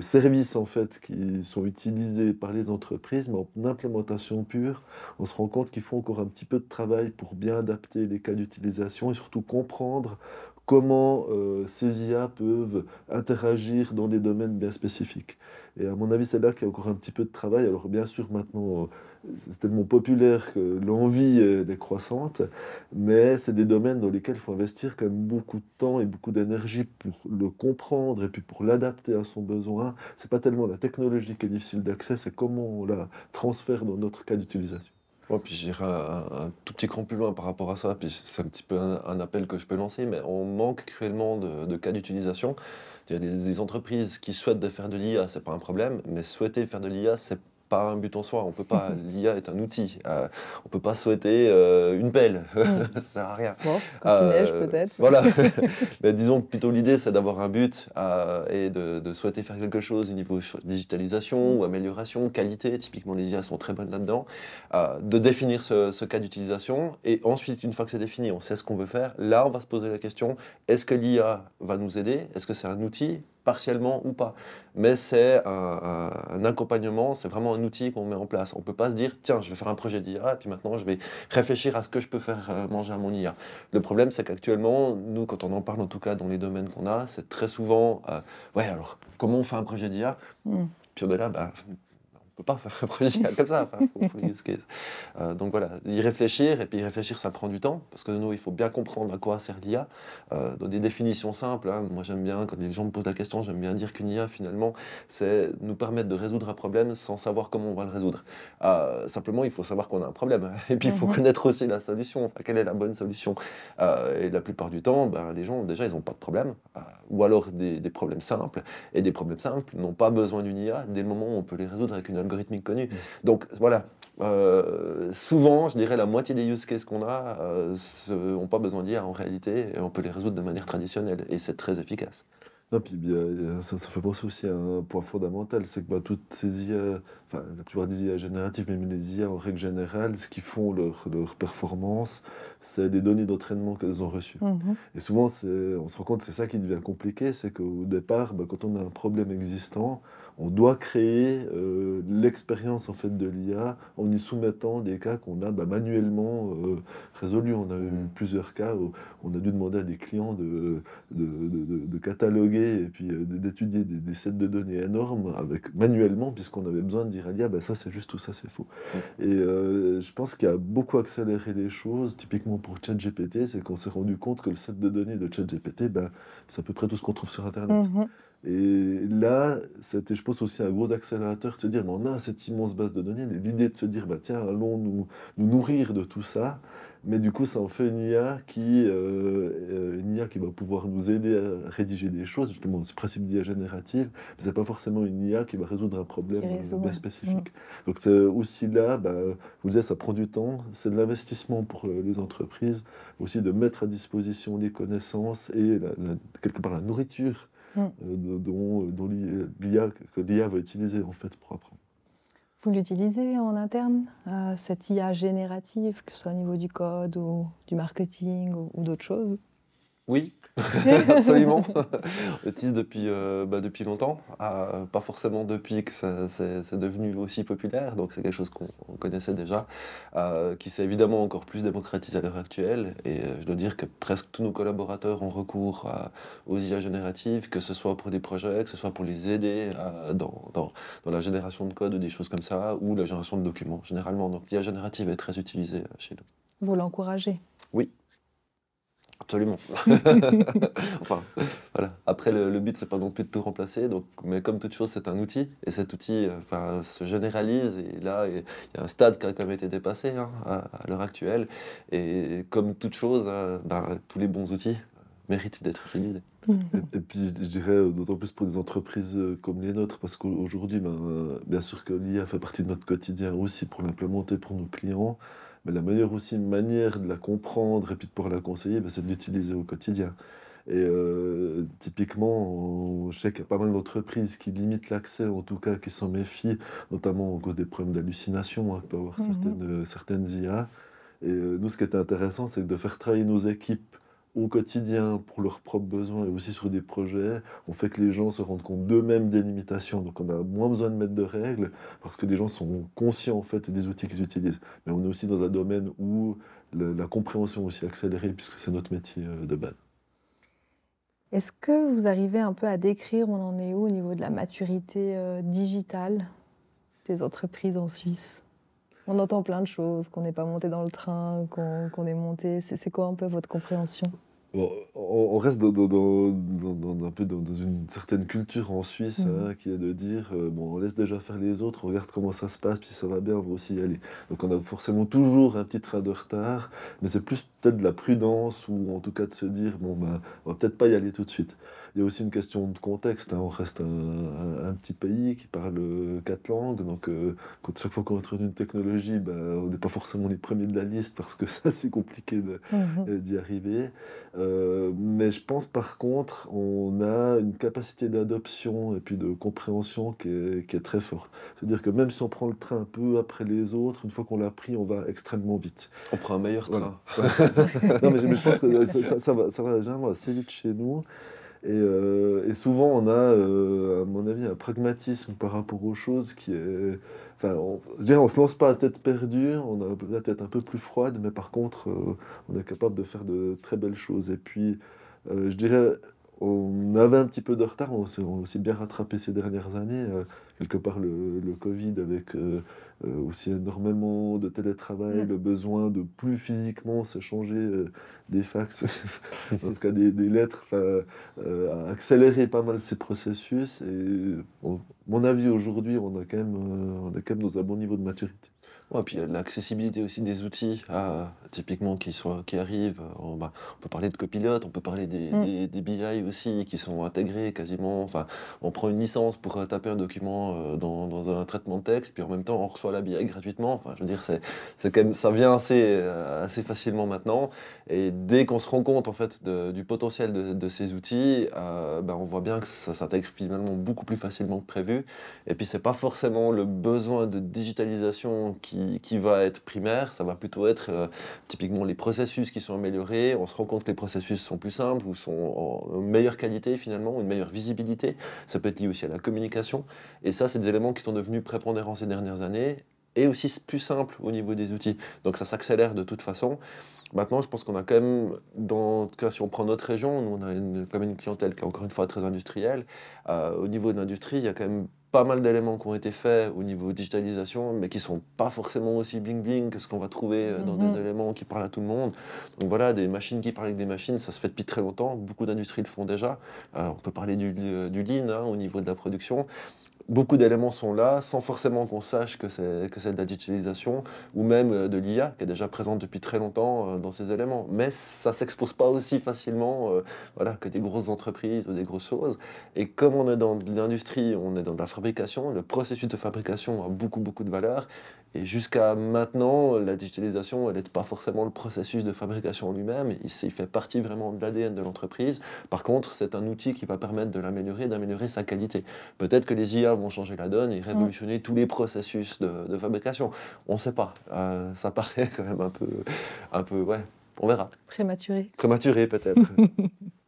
services en fait qui sont utilisés par les entreprises, mais en implémentation pure, on se rend compte qu'il faut encore un petit peu de travail pour bien adapter les cas d'utilisation et surtout comprendre comment euh, ces IA peuvent interagir dans des domaines bien spécifiques. Et à mon avis, c'est là qu'il y a encore un petit peu de travail. Alors bien sûr, maintenant, euh, c'est tellement populaire que l'envie est croissante, mais c'est des domaines dans lesquels il faut investir quand même beaucoup de temps et beaucoup d'énergie pour le comprendre et puis pour l'adapter à son besoin. C'est pas tellement la technologie qui est difficile d'accès, c'est comment on la transfère dans notre cas d'utilisation. Ouais, puis j'irai un, tout petit cran plus loin par rapport à ça, puis c'est un petit peu un, appel que je peux lancer, mais on manque cruellement de, cas d'utilisation. Il y a des, des entreprises qui souhaitent de faire de l'IA, c'est pas un problème, mais souhaiter faire de l'IA, c'est pas un but en soi. On peut pas. L'IA est un outil. Euh, on peut pas souhaiter euh, une pelle. ça sert à rien. Bon, quand il neige Euh, peut-être. Voilà. Mais disons que plutôt l'idée, c'est d'avoir un but euh, et de, de souhaiter faire quelque chose au niveau digitalisation ou amélioration, qualité. Typiquement, les IA sont très bonnes là-dedans. Euh, de définir ce, ce cas d'utilisation et ensuite, une fois que c'est défini, on sait ce qu'on veut faire. Là, on va se poser la question est-ce que l'IA va nous aider? Est-ce que c'est un outil? Partiellement ou pas. Mais c'est un, accompagnement, c'est vraiment un outil qu'on met en place. On ne peut pas se dire, tiens, je vais faire un projet d'IA, et puis maintenant je vais réfléchir à ce que je peux faire euh, manger à mon IA. Le problème, c'est qu'actuellement, nous, quand on en parle, en tout cas dans les domaines qu'on a, c'est très souvent, euh, ouais, alors, comment on fait un projet d'IA mm. Puis on est là, bah, pas faire un projet comme ça. Euh, donc voilà, y réfléchir, et puis y réfléchir, ça prend du temps, parce que nous, il faut bien comprendre à quoi sert l'IA. Euh, dans des définitions simples, hein. moi j'aime bien, quand les gens me posent la question, j'aime bien dire qu'une IA, finalement, c'est nous permettre de résoudre un problème sans savoir comment on va le résoudre. Euh, simplement, il faut savoir qu'on a un problème, et puis il faut mhm. connaître aussi la solution, quelle est la bonne solution. et la plupart du temps, ben, les gens, déjà, ils n'ont pas de problème, ou alors des, des, problèmes simples, et des problèmes simples n'ont pas besoin d'une IA dès le moment où on peut les résoudre avec une algorithme algorithmique connu. Mm. Donc voilà, euh, souvent, je dirais la moitié des use cases qu'on a n'ont euh, pas besoin d'IA en réalité, et on peut les résoudre de manière traditionnelle, et c'est très efficace. Non, puis ça, ça, fait penser aussi à un point fondamental, c'est que bah, toutes ces IA, enfin la plupart des IA génératives, même les IA en règle générale, ce qui font leur, leur performance, c'est les données d'entraînement qu'elles ont reçues. Mm-hmm. Et souvent, on se rend compte que c'est ça qui devient compliqué, c'est qu'au départ, bah, quand on a un problème existant, on doit créer euh, l'expérience en fait de l'IA en y soumettant des cas qu'on a bah, manuellement euh, résolus. On a eu mm. plusieurs cas où on a dû demander à des clients de, de, cataloguer et puis euh, d'étudier des, sets de données énormes avec manuellement puisqu'on avait besoin de dire à l'IA bah, ça c'est juste ou ça c'est faux. Mm. Et je pense qu'il a beaucoup accéléré les choses. Typiquement pour ChatGPT, c'est qu'on s'est rendu compte que le set de données de ChatGPT, bah, c'est à peu près tout ce qu'on trouve sur Internet. Mm-hmm. Et là, c'était, je pense, aussi un gros accélérateur de se dire, mais on a cette immense base de données, l'idée de se dire, bah, tiens, allons nous, nous, nourrir de tout ça. Mais du coup, ça en fait une IA qui, euh, une IA qui va pouvoir nous aider à rédiger des choses, justement, ce principe d'IA générative, mais c'est pas forcément une IA qui va résoudre un problème bien spécifique. Donc c'est aussi là, bah, vous disiez, ça prend du temps, c'est de l'investissement pour euh, les entreprises, aussi de mettre à disposition les connaissances et quelque part la nourriture Mm. Dont, dont l'IA, que l'IA va utiliser en fait pour apprendre. Vous l'utilisez en interne, euh, cette IA générative, que ce soit au niveau du code ou du marketing ou d'autres choses? Oui, Absolument. on utilise depuis, euh, bah, depuis longtemps, ah, pas forcément depuis que c'est devenu aussi populaire, donc c'est quelque chose qu'on connaissait déjà, euh, qui s'est évidemment encore plus démocratisé à l'heure actuelle. Et euh, je dois dire que presque tous nos collaborateurs ont recours aux IA génératives, que ce soit pour des projets, que ce soit pour les aider dans, dans, dans, la génération de code ou des choses comme ça, ou la génération de documents généralement. Donc l'IA générative est très utilisée chez nous. Vous l'encouragez? Oui, Absolument. enfin, voilà. Après, le, but, c'est pas non plus de tout remplacer. Donc, mais comme toute chose, c'est un outil. Et cet outil enfin, se généralise. Et là, il y a un stade qui a quand même été dépassé hein, à, l'heure actuelle. Et comme toute chose, hein, ben, tous les bons outils méritent d'être utilisés. Et, puis, je dirais d'autant plus pour des entreprises euh, comme les nôtres, parce qu'aujourd'hui, ben, bien sûr que l'IA fait partie de notre quotidien aussi pour l'implémenter pour nos clients. Mais la meilleure aussi manière de la comprendre et puis de pouvoir la conseiller, ben, c'est de l'utiliser au quotidien. Et euh, typiquement, je sais qu'il y a pas mal d'entreprises qui limitent l'accès, en tout cas qui s'en méfient, notamment à cause des problèmes d'hallucination hein, que peuvent avoir mmh certaines, certaines IA. Et euh, nous, ce qui était intéressant, c'est de faire travailler nos équipes au quotidien pour leurs propres besoins et aussi sur des projets, on fait que les gens se rendent compte d'eux-mêmes des limitations. Donc on a moins besoin de mettre de règles parce que les gens sont conscients en fait des outils qu'ils utilisent. Mais on est aussi dans un domaine où la compréhension est aussi accélérée puisque c'est notre métier euh, de base. Est-ce que vous arrivez un peu à décrire où on en est où au niveau de la maturité euh, digitale des entreprises en Suisse? On entend plein de choses, qu'on n'est pas monté dans le train, qu'on est monté. C'est quoi un peu votre compréhension? On, reste dans, un peu dans, une certaine culture en Suisse mhm. hein, qui est de dire euh, bon, on laisse déjà faire les autres, on regarde comment ça se passe, puis ça va bien, on va aussi y aller. Donc on a forcément toujours un petit train de retard, mais c'est plus peut-être de la prudence ou en tout cas de se dire bon, ben, on va peut-être pas y aller tout de suite. Il y a aussi une question de contexte. Hein. On reste un, petit pays qui parle quatre langues. Donc, euh, quand chaque fois qu'on introduit une technologie, ben, on n'est pas forcément les premiers de la liste parce que ça, c'est compliqué mhm. euh, d'y arriver. Euh, mais je pense par contre, on a une capacité d'adoption et puis de compréhension qui est, très forte. C'est-à-dire que même si on prend le train un peu après les autres, une fois qu'on l'a pris, on va extrêmement vite. On prend un meilleur train. non, mais, je pense que ça, va, ça va assez vite chez nous. Et, souvent, on a, à mon avis, un pragmatisme par rapport aux choses qui est. Enfin, on, on se lance pas à tête perdue, on a la tête un peu plus froide, mais par contre, on est capable de faire de très belles choses. Et puis, je dirais, on avait un petit peu de retard, on s'est aussi bien rattrapé ces dernières années. Euh, quelque part, le, Covid avec euh, euh, aussi énormément de télétravail, le besoin de plus physiquement s'échanger des fax, en tout cas des, lettres, a accéléré pas mal ces processus. Et mon avis aujourd'hui, on, a quand même, on a quand même nos bons niveaux de maturité. Ouais, puis l'accessibilité aussi des outils, ah, typiquement qui, sont, qui arrivent. On, bah, on, peut parler de copilote, on peut parler des, mm. des, BI aussi qui sont intégrés quasiment. Enfin, on prend une licence pour euh, taper un document euh, dans, dans, un traitement de texte, puis en même temps on reçoit la BI gratuitement. Enfin, je veux dire, c'est, c'est quand même, ça vient assez, euh, assez facilement maintenant. Et dès qu'on se rend compte en fait du potentiel de, de ces outils, bah, on voit bien que ça s'intègre finalement beaucoup plus facilement que prévu. Et puis c'est pas forcément le besoin de digitalisation qui qui, va être primaire, ça va plutôt être euh, typiquement les processus qui sont améliorés. On se rend compte que les processus sont plus simples ou sont en meilleure qualité finalement, une meilleure visibilité. Ça peut être lié aussi à la communication. Et ça, c'est des éléments qui sont devenus prépondérants ces dernières années et aussi plus simples au niveau des outils. Donc ça s'accélère de toute façon. Maintenant, je pense qu'on a quand même, dans, en tout cas, si on prend notre région, nous, on a quand même une clientèle qui est encore une fois très industrielle. Euh, au niveau de l'industrie, il y a quand même pas mal d'éléments qui ont été faits au niveau digitalisation, mais qui sont pas forcément aussi bling bling que ce qu'on va trouver euh, dans des mhm. éléments qui parlent à tout le monde. Donc voilà, des machines qui parlent avec des machines, ça se fait depuis très longtemps. Beaucoup d'industries le font déjà. Euh, on peut parler du, du lean hein, au niveau de la production beaucoup d'éléments sont là sans forcément qu'on sache que c'est, que c'est de la digitalisation ou même euh, de l'IA qui est déjà présente depuis très longtemps euh, dans ces éléments. Mais ça ne s'expose pas aussi facilement euh, voilà, que des grosses entreprises ou des grosses choses. Et comme on est dans l'industrie, on est dans la fabrication, le processus de fabrication a beaucoup, beaucoup de valeur. Et jusqu'à maintenant, la digitalisation, elle n'est pas forcément le processus de fabrication lui-même, il, il fait partie vraiment de l'ADN de l'entreprise. Par contre, c'est un outil qui va permettre de l'améliorer, d'améliorer sa qualité. Peut-être que les IA vont changer la donne et révolutionner tous les processus de, fabrication. On ne sait pas. Euh, ça paraît quand même un peu, un peu, ouais, on verra. Prématuré. Prématuré peut-être.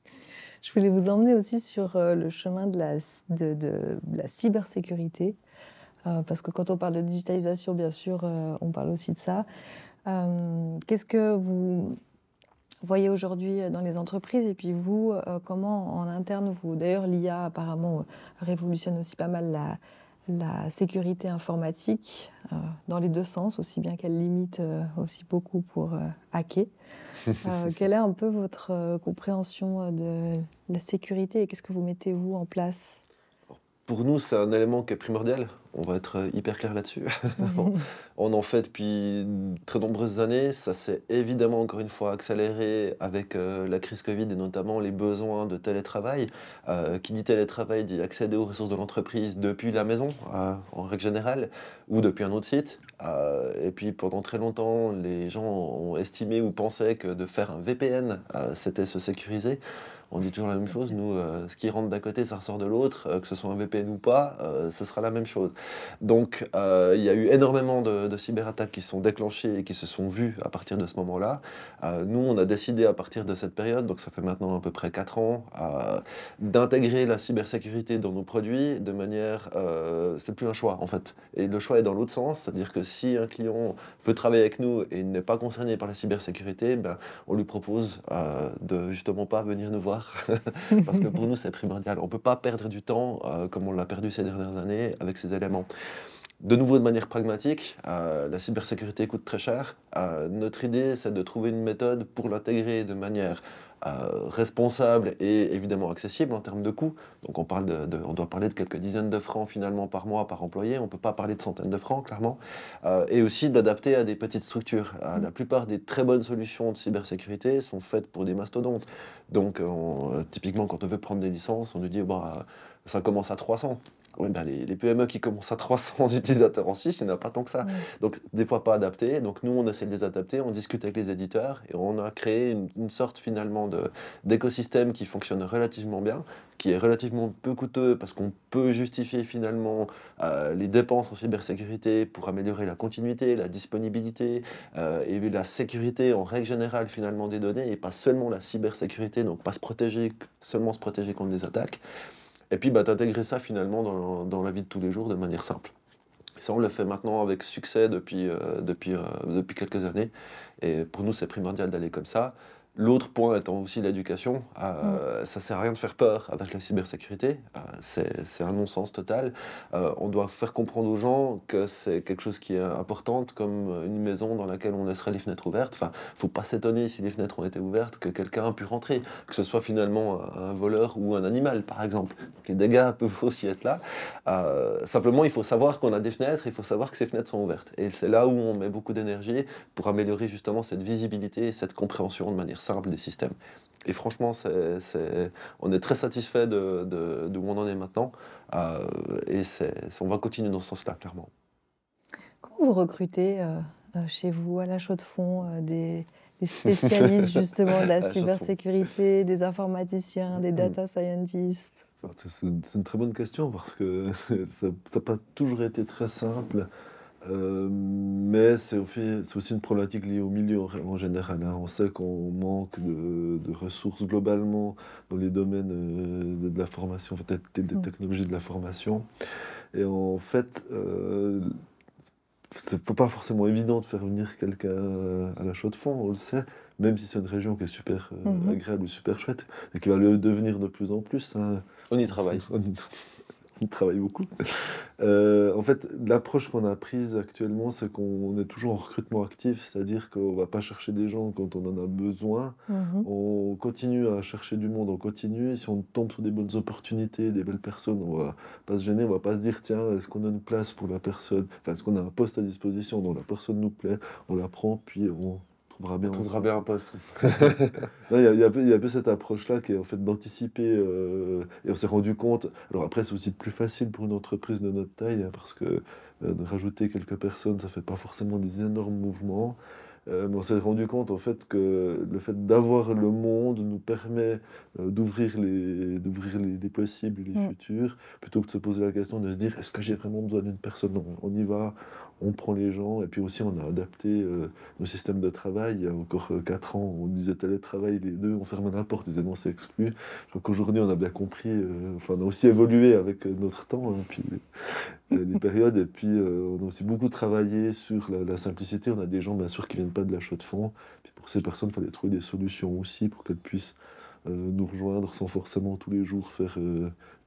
Je voulais vous emmener aussi sur euh, le chemin de la, de, de la cybersécurité. Euh, parce que quand on parle de digitalisation, bien sûr, euh, on parle aussi de ça. Euh, qu'est-ce que vous voyez aujourd'hui dans les entreprises et puis vous, comment en interne vous... D'ailleurs, l'IA apparemment révolutionne aussi pas mal la, la sécurité informatique dans les deux sens, aussi bien qu'elle limite aussi beaucoup pour hacker. quelle est un peu votre compréhension de la sécurité et qu'est-ce que vous mettez vous en place pour nous, c'est un élément qui est primordial. On va être euh, hyper clair là-dessus. on en fait depuis très nombreuses années. Ça s'est évidemment, encore une fois, accéléré avec euh, la crise Covid et notamment les besoins de télétravail. Euh, qui dit télétravail dit accéder aux ressources de l'entreprise depuis la maison, en règle générale, ou depuis un autre site. et puis pendant très longtemps, les gens ont estimé ou pensaient que de faire un VPN, c'était se sécuriser on dit toujours la même chose. Nous, euh, ce qui rentre d'un côté, ça ressort de l'autre, euh, que ce soit un VPN ou pas, euh, ce sera la même chose. Donc, il y a eu énormément de, cyberattaques qui sont déclenchées et qui se sont vues à partir de ce moment-là. nous, on a décidé à partir de cette période, donc ça fait maintenant à peu près 4 ans, d'intégrer la cybersécurité dans nos produits de manière. c'est plus un choix, en fait. Et le choix est dans l'autre sens, c'est-à-dire que si un client veut travailler avec nous et n'est pas concerné par la cybersécurité, ben, on lui propose de justement pas venir nous voir parce que pour nous, c'est primordial. On ne peut pas perdre du temps euh, comme on l'a perdu ces dernières années avec ces éléments. De nouveau, de manière pragmatique, euh, la cybersécurité coûte très cher. Euh, notre idée, c'est de trouver une méthode pour l'intégrer de manière euh, responsable et évidemment accessible en termes de coûts. Donc on, parle de, on doit parler de quelques dizaines de francs finalement par mois par employé, on ne peut pas parler de centaines de francs clairement, euh, et aussi d'adapter à des petites structures. Euh, la plupart des très bonnes solutions de cybersécurité sont faites pour des mastodontes. Donc typiquement quand on veut prendre des licences, on nous dit bah, ça commence à 300. Ouais, ben les, PME qui commencent à 300 utilisateurs en Suisse, il n'y en a pas tant que ça. Donc, des fois pas adapté. Donc, nous, on essaie de les adapter, on discute avec les éditeurs et on a créé une, sorte finalement d'écosystème qui fonctionne relativement bien, qui est relativement peu coûteux parce qu'on peut justifier finalement euh, les dépenses en cybersécurité pour améliorer la continuité, la disponibilité euh, et la sécurité en règle générale finalement des données et pas seulement la cybersécurité, donc pas se protéger, seulement se protéger contre des attaques. Et puis, bah, t'intégrer ça finalement dans, dans, la vie de tous les jours de manière simple. ça, on le fait maintenant avec succès depuis, euh, depuis, euh, depuis quelques années. Et pour nous, c'est primordial d'aller comme ça. L'autre point étant aussi l'éducation. Euh, mm. Ça ne sert à rien de faire peur avec la cybersécurité. Euh, c'est un non-sens total. Euh, on doit faire comprendre aux gens que c'est quelque chose qui est important, comme une maison dans laquelle on laisserait les fenêtres ouvertes. Enfin, il ne faut pas s'étonner si les fenêtres ont été ouvertes que quelqu'un a pu rentrer, que ce soit finalement un voleur ou un animal, par exemple. les dégâts peuvent aussi être là. simplement, il faut savoir qu'on a des fenêtres, il faut savoir que ces fenêtres sont ouvertes. Et c'est là où on met beaucoup d'énergie pour améliorer justement cette visibilité et cette compréhension de manière simple des systèmes. Et franchement, on est très satisfait de, de, où on en est maintenant. Euh, et on va continuer dans ce sens-là, clairement. Comment vous recrutez euh, euh, chez vous, à la chaux de fond, des, spécialistes justement de la cybersécurité, des informaticiens, des data scientists? C'est une, très bonne question parce que ça n'a pas toujours été très simple. Euh, mais c'est aussi une problématique liée au milieu en, général. Hein. On sait qu'on manque de, ressources globalement dans les domaines euh, de, la formation, peut-être des mm. technologies de la formation. Et en fait, euh, c'est pas forcément évident de faire venir quelqu'un à la chaux de fond, on le sait, même si c'est une région qui est super euh, mm-hmm. agréable, super chouette, et qui va le devenir de plus en plus. Hein. On y travaille. on travaille beaucoup. Euh, en fait, l'approche qu'on a prise actuellement, c'est qu'on est toujours en recrutement actif, c'est-à-dire qu'on ne va pas chercher des gens quand on en a besoin. Mhm. On continue à chercher du monde, on continue. Si on tombe sur des bonnes opportunités, des belles personnes, on va pas se gêner, on va pas se dire tiens, est-ce qu'on a une place pour la personne? Enfin, est-ce qu'on a un poste à disposition dont la personne nous plaît? On la prend, puis on trouvera bien, trouvera bien un poste. Il y, a, un peu cette approche-là qui est en fait d'anticiper. Euh, et on s'est rendu compte. Alors après, c'est aussi plus facile pour une entreprise de notre taille hein, parce que euh, de rajouter quelques personnes, ça fait pas forcément des énormes mouvements. Euh, mais on s'est rendu compte en fait que le fait d'avoir le monde nous permet d'ouvrir les d'ouvrir les, possibles, les mm. futurs, plutôt que de se poser la question de se dire est-ce que j'ai vraiment besoin d'une personne? Non, on y va, on prend les gens, et puis aussi on a adapté euh, nos systèmes de travail. Il y a encore 4 euh, ans, on disait télétravail, les deux, on fermait la porte, ils disaient non, c'est exclu. Je crois qu'aujourd'hui, on a bien compris, euh, enfin, on a aussi évolué avec notre temps, hein, puis les périodes, et puis on a aussi beaucoup travaillé sur la, simplicité. On a des gens, bien sûr, qui viennent pas de la chaux de fond, pour ces personnes, il fallait trouver des solutions aussi pour qu'elles puissent nous rejoindre sans forcément tous les jours faire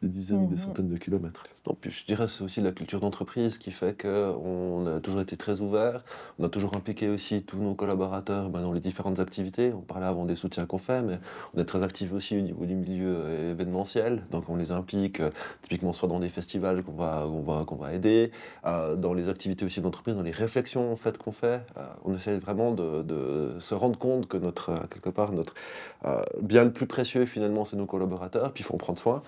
des dizaines, des mhm. centaines de kilomètres. Non, puis je dirais c'est aussi la culture d'entreprise qui fait qu'on a toujours été très ouvert, on a toujours impliqué aussi tous nos collaborateurs ben, dans les différentes activités. On parlait avant des soutiens qu'on fait, mais on est très actifs aussi au niveau du milieu euh, événementiel, donc on les implique euh, typiquement soit dans des festivals qu'on va, on va, qu'on va aider, euh, dans les activités aussi d'entreprise, dans les réflexions en fait, qu'on fait. on essaie vraiment de, de, se rendre compte que notre, quelque part, notre bien le plus précieux finalement c'est nos collaborateurs, puis il faut en prendre soin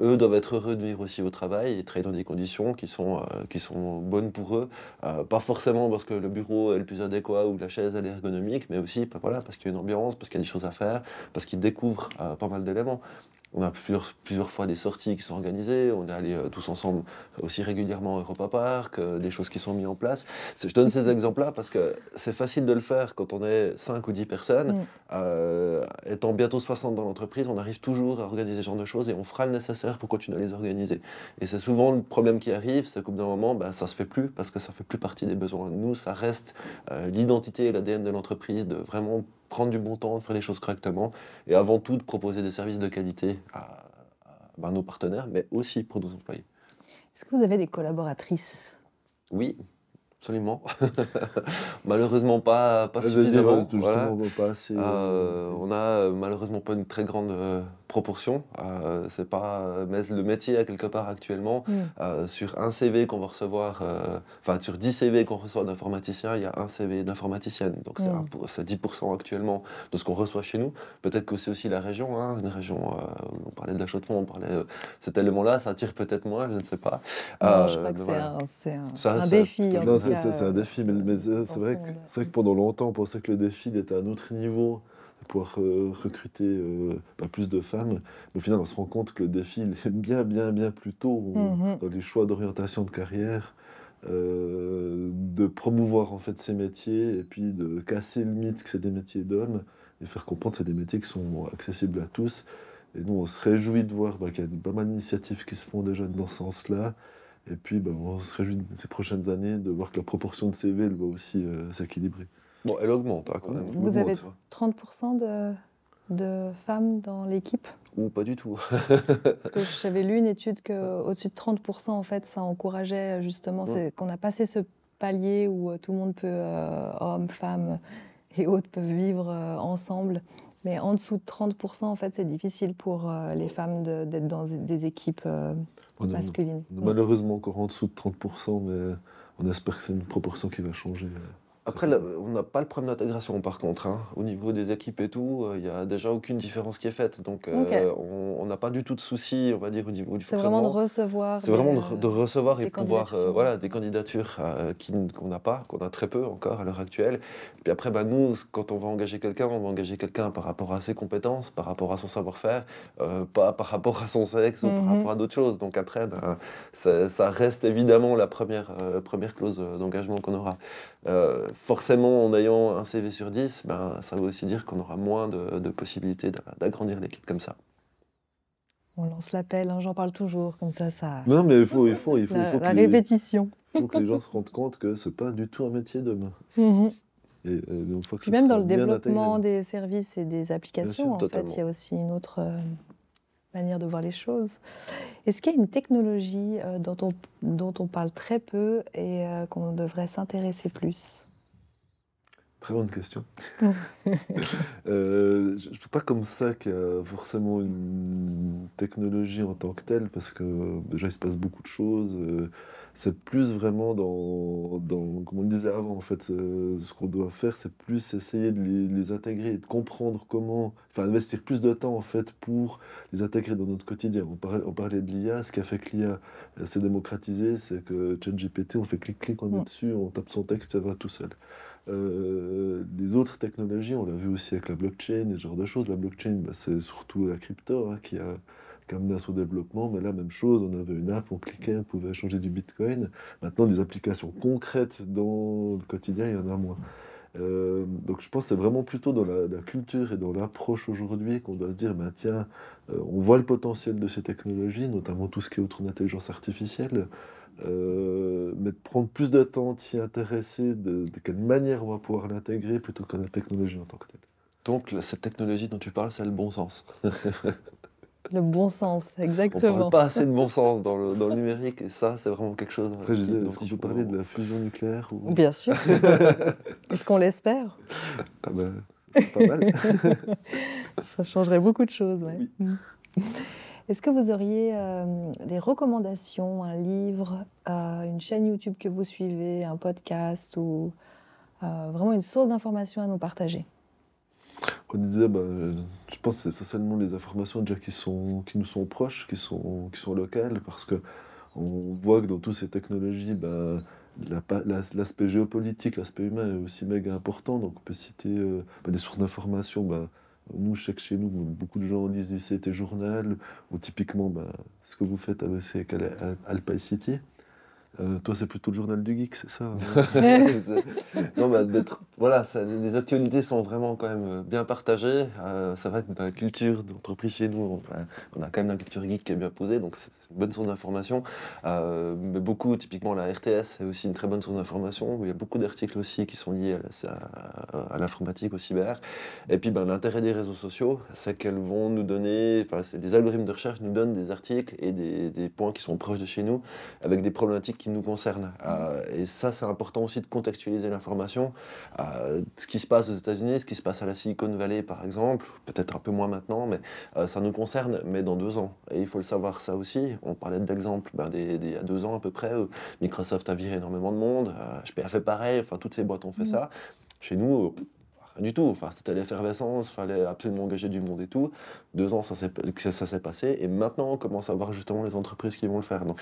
eux doivent être heureux de venir aussi au travail et travailler dans des conditions qui sont, euh, bonnes pour eux. Euh, pas forcément parce que le bureau est le plus adéquat ou la chaise est ergonomique, mais aussi bah, parce qu'il y a une ambiance, parce qu'il y a des choses à faire, parce qu'ils découvrent euh, pas mal d'éléments. On a plusieurs, plusieurs fois des sorties qui sont organisées. On est allés euh, tous ensemble aussi régulièrement au Europa Park, euh, des choses qui sont mises en place. Je donne ces exemples-là parce que c'est facile de le faire quand on est 5 ou 10 personnes. Mm. Euh, étant bientôt 60 dans l'entreprise, on arrive toujours à organiser ce genre de choses et on fera le nécessaire pour continuer à les organiser. Et c'est souvent le problème qui arrive, c'est qu'au bout d'un moment, bah, ça se fait plus parce que ça fait plus partie des besoins. Nous, ça reste l'identité et l'ADN de l'entreprise de vraiment prendre du bon temps, de faire les choses correctement, et avant tout de proposer des services de qualité à, à nos partenaires, mais aussi pour nos employés. Est-ce que vous avez des collaboratrices? Oui, absolument. Malheureusement pas, pas suffisamment. Pas assez, euh, on a euh, malheureusement pas une très grande euh, proportion. Euh, c'est pas, mais le métier a quelque part actuellement, Mm. sur un CV qu'on va recevoir, enfin sur 10 CV qu'on reçoit d'informaticiens, il y a un CV d'informaticienne. Donc c'est Mm. c'est 10% actuellement de ce qu'on reçoit chez nous. Peut-être que c'est aussi la région, hein, une région, on parlait de la Chaux-de-Fonds, on parlait de cet élément-là, ça attire peut-être moins, je ne sais pas. Non, je Euh, crois que c'est un, un- un défi. c'est un euh, défi, mais, mais c'est vrai, vrai que pendant longtemps, on pensait que le défi était à un autre niveau, pouvoir recruter euh, bah, plus de femmes. Mais au final, on se rend compte que le défi il est bien, bien, bien plus tôt on- Mhm. dans les choix d'orientation de carrière, euh, de promouvoir en fait ces métiers et puis de casser le mythe que c'est des métiers d'hommes et faire comprendre que c'est des métiers qui sont accessibles à tous. Et nous, on se réjouit de voir bah, qu'il y a pas mal d'initiatives qui se font déjà dans ce sens-là. Et puis, bah, on se réjouit ces prochaines années de voir que la proportion de CV elle va aussi euh, s'équilibrer. Bon, elle augmente hein, quand même. Vous avez Augmente. 30% de, de femmes dans l'équipe? Ou pas du tout. Parce que j'avais lu une étude qu'au-dessus de 30%, en fait, ça encourageait justement, Ouais. qu'on a passé ce palier où euh, tout le monde peut, euh, hommes, femmes et autres, peuvent vivre euh, ensemble. Mais en dessous de 30%, en fait, c'est difficile pour euh, les femmes de- d'être dans des équipes euh, masculines. malheureusement encore en dessous de 30%, mais on espère que c'est une proportion qui va changer. Après, là, on n'a pas le problème d'intégration par contre. hein. Au niveau des équipes et tout, il n'y a déjà aucune différence qui est faite. Donc, euh, on n'a pas du tout de soucis, on va dire, au niveau du C'est vraiment de fonctionnement. recevoir. C'est vraiment de, euh, de recevoir et pouvoir, euh, voilà, des candidatures euh, qu'on n'a pas, qu'on a très peu encore à l'heure actuelle. Puis après, bah, nous, quand on va engager quelqu'un, on va engager quelqu'un par rapport à ses compétences, par rapport à son savoir-faire, euh, pas par rapport à son sexe ou par Mhm. rapport à d'autres choses. Donc après, ben, ça, ça reste évidemment la première, euh, première clause euh, d'engagement qu'on aura. Euh, forcément, en ayant un CV sur 10, ben, ça veut aussi dire qu'on aura moins de, de possibilités d'a- d'agrandir l'équipe comme ça. On lance l'appel, hein, j'en parle toujours, comme ça, ça. Non, mais il faut, il faut, il faut, il la faut, que, la les, répétition. faut que les gens se rendent compte que c'est pas du tout un métier d'homme. Et, euh, une fois que Puis même dans le développement intégré. des services et des applications, sûr, en fait, il y a aussi une autre euh, manière de voir les choses. Est-ce qu'il y a une technologie euh, dont, on, dont on parle très peu et euh, qu'on devrait s'intéresser plus? Très bonne question. Euh, je ne sais pas comme ça qu'il y a forcément une technologie en tant que telle, parce que déjà il se passe beaucoup de choses. C'est plus vraiment dans, dans, comme on le disait avant, en fait, euh, ce qu'on doit faire, c'est plus essayer de les, de les intégrer et de comprendre comment, enfin investir plus de temps en fait pour les intégrer dans notre quotidien. On parlait, on parlait de l'IA, ce qui a fait que l'IA s'est démocratisée, c'est que ChatGPT, on fait clic-clic, on est dessus, on tape son texte, ça va tout seul. Euh, les autres technologies, on l'a vu aussi avec la blockchain et ce genre de choses. La blockchain, bah, c'est surtout la crypto hein, qui, a, qui a amené à son développement. Mais là, même chose, on avait une app, on cliquait, on pouvait échanger du bitcoin. Maintenant, des applications concrètes dans le quotidien, il y en a moins. Euh, donc je pense que c'est vraiment plutôt dans la, culture et dans l'approche aujourd'hui qu'on doit se dire, ben, tiens, euh, on voit le potentiel de ces technologies, notamment tout ce qui est autour de l'intelligence artificielle. Euh, mais de prendre plus de temps, d'y intéresser, de, de quelle manière on va pouvoir l'intégrer plutôt que la technologie en tant que telle. Donc, cette technologie dont tu parles, c'est le bon sens. Le bon sens, On exactement. parle pas assez de bon sens dans le, dans le numérique, et ça, c'est vraiment quelque chose. Après, je disais, est-ce qu'on peut faut- parler de la fusion nucléaire ou... Bien sûr. Est-ce qu'on l'espère? Ah ben, c'est pas mal. Ça changerait beaucoup de choses. ouais. Oui. Mm. Est-ce que vous auriez euh, des recommandations, un livre, euh, une chaîne YouTube que vous suivez, un podcast ou euh, vraiment une source d'information à nous partager? On disait, bah, je pense que c'est essentiellement les informations déjà qui, sont, qui nous sont proches, qui sont, qui sont locales, parce que on voit que dans toutes ces technologies, bah, l'aspect géopolitique, l'aspect humain est aussi méga important. Donc on peut citer euh, bah, des sources d'informations. Bah, nous, je sais que chez nous, beaucoup de gens lisent ici tes journal, ou typiquement bah, ce que vous faites est Al- Alpine City. Euh, toi, c'est plutôt le journal du geek, c'est ça hein non, bah, d'être, voilà, ça- les actualités sont vraiment quand même euh, bien partagées. Euh, c'est vrai que la culture d'entreprise chez nous, on, bah, on a quand même la culture geek qui est bien posée, donc c'est une bonne source d'information. Euh, mais beaucoup, typiquement la RTS, c'est aussi une très bonne source d'information. où Il y a beaucoup d'articles aussi qui sont liés à, la- à- à l'informatique, au cyber. Et puis, ben, l'intérêt des réseaux sociaux, c'est qu'elles vont nous donner, enfin, c'est des algorithmes de recherche nous donnent des articles et des, des points qui sont proches de chez nous, avec des problématiques qui nous concerne. Euh, et ça, c'est important aussi de contextualiser l'information. Euh, ce qui se passe aux États-Unis, ce qui se passe à la Silicon Valley, par exemple, peut-être un peu moins maintenant, mais ça nous concerne, mais dans deux ans. Et il faut le savoir, ça aussi. On parlait d'exemples ben, il y a deux ans à peu près, où Microsoft a viré énormément de monde, HP a fait pareil, enfin, toutes ces boîtes ont fait mmh. ça. Chez nous, du tout. Enfin, c'était l'effervescence, il fallait absolument engager du monde et tout. Deux ans, ça s'est passé. Et maintenant, on commence à voir justement les entreprises qui vont le faire. Donc,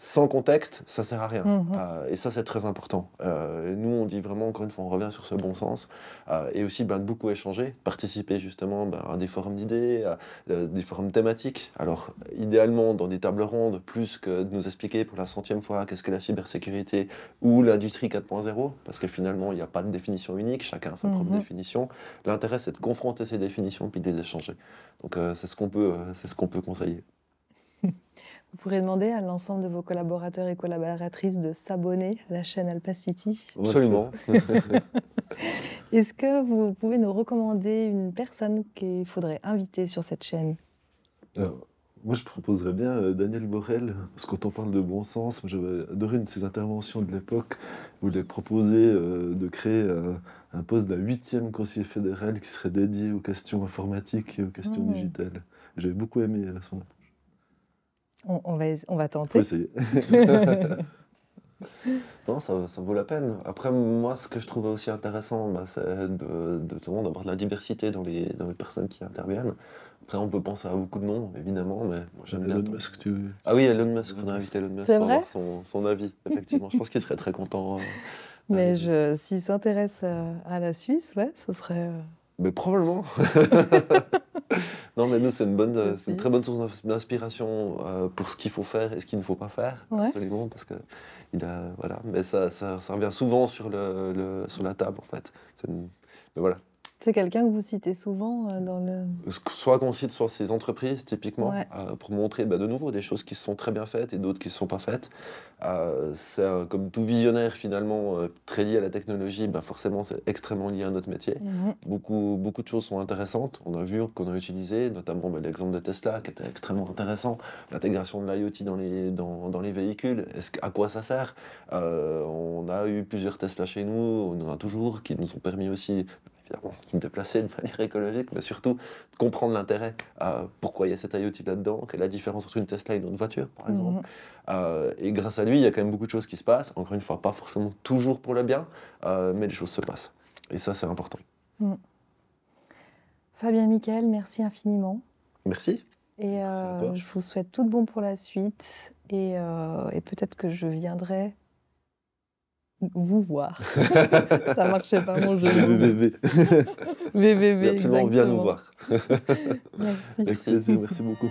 sans contexte, ça sert à rien. Mhm. Euh, et ça, c'est très important. Euh, nous, on dit vraiment, encore une fois, on revient sur ce bon sens. Euh, et aussi, ben, beaucoup échanger, participer justement ben, à des forums d'idées, des forums thématiques. Alors, idéalement, dans des tables rondes, plus que de nous expliquer pour la centième fois qu'est-ce que la cybersécurité ou l'industrie 4.0, parce que finalement, il n'y a pas de définition unique, chacun a sa propre mhm. définition. L'intérêt, c'est de confronter ces définitions puis de les échanger. Donc, c'est ce qu'on peut, c'est ce qu'on peut conseiller. Vous pourrez demander à l'ensemble de vos collaborateurs et collaboratrices de s'abonner à la chaîne Alpacity. Absolument. Est-ce que vous pouvez nous recommander une personne qu'il faudrait inviter sur cette chaîne? Moi, je proposerais bien euh, Daniel Borel, parce que quand on parle de bon sens, j'avais adoré une de ses interventions de l'époque, où il a proposé euh, de créer euh, un poste d'un huitième conseiller fédéral qui serait dédié aux questions informatiques et aux questions mmh. digitales. J'avais beaucoup aimé son on, va, on va tenter. essayer. non, ça, vaut la peine. Après, moi, ce que je trouvais aussi intéressant, bah, c'est de, de, d'avoir de la diversité dans les, dans les personnes qui interviennent. Après, on peut penser à beaucoup de noms, évidemment, mais moi, j'aime bien. Elon Musk, tu Ah oui, Elon Musk, on a invité Elon Musk pour avoir son, son, avis, effectivement. je pense qu'il serait très content. Euh, mais je, s'il s'intéresse euh, à la Suisse, ouais, ce serait. Euh, mais probablement. non, mais nous, c'est une, bonne, c'est une très bonne source d'inspiration euh, pour ce qu'il faut faire et ce qu'il ne faut pas faire, absolument, parce que il a, voilà. Mais ça, ça, revient souvent sur, le, sur la table, en fait. Mais voilà. C'est quelqu'un que vous citez souvent euh, dans le. Soit qu'on cite soit ces entreprises, typiquement, euh, pour montrer bah, de nouveau des choses qui sont très bien faites et d'autres qui ne sont pas faites. Euh, c'est comme tout visionnaire, finalement, très lié à la technologie, bah, forcément, c'est extrêmement lié à notre métier. Beaucoup, beaucoup de choses sont intéressantes. On a vu qu'on a utilisé, notamment bah, l'exemple de Tesla, qui était extrêmement intéressant. L'intégration de l'IoT dans les, dans, dans les véhicules, est-ce, à quoi ça sert? On a eu plusieurs Tesla chez nous, on en a toujours, qui nous ont permis aussi me déplacer de manière écologique, mais surtout de comprendre l'intérêt. Euh, pourquoi il y a cette IoT là-dedans, quelle est la différence entre une Tesla et une autre voiture, par exemple. Mhm. Euh, et grâce à lui, il y a quand même beaucoup de choses qui se passent. Encore une fois, pas forcément toujours pour le bien, euh, mais les choses se passent. Et ça, c'est important. Mhm. Fabien Michael, merci infiniment. Merci. Et je vous souhaite tout de bon pour la suite. Et, et peut-être que je viendrai vous voir. ça marchait pas mon jeu. VVV. VVV. Absolument, viens nous voir. merci. merci beaucoup.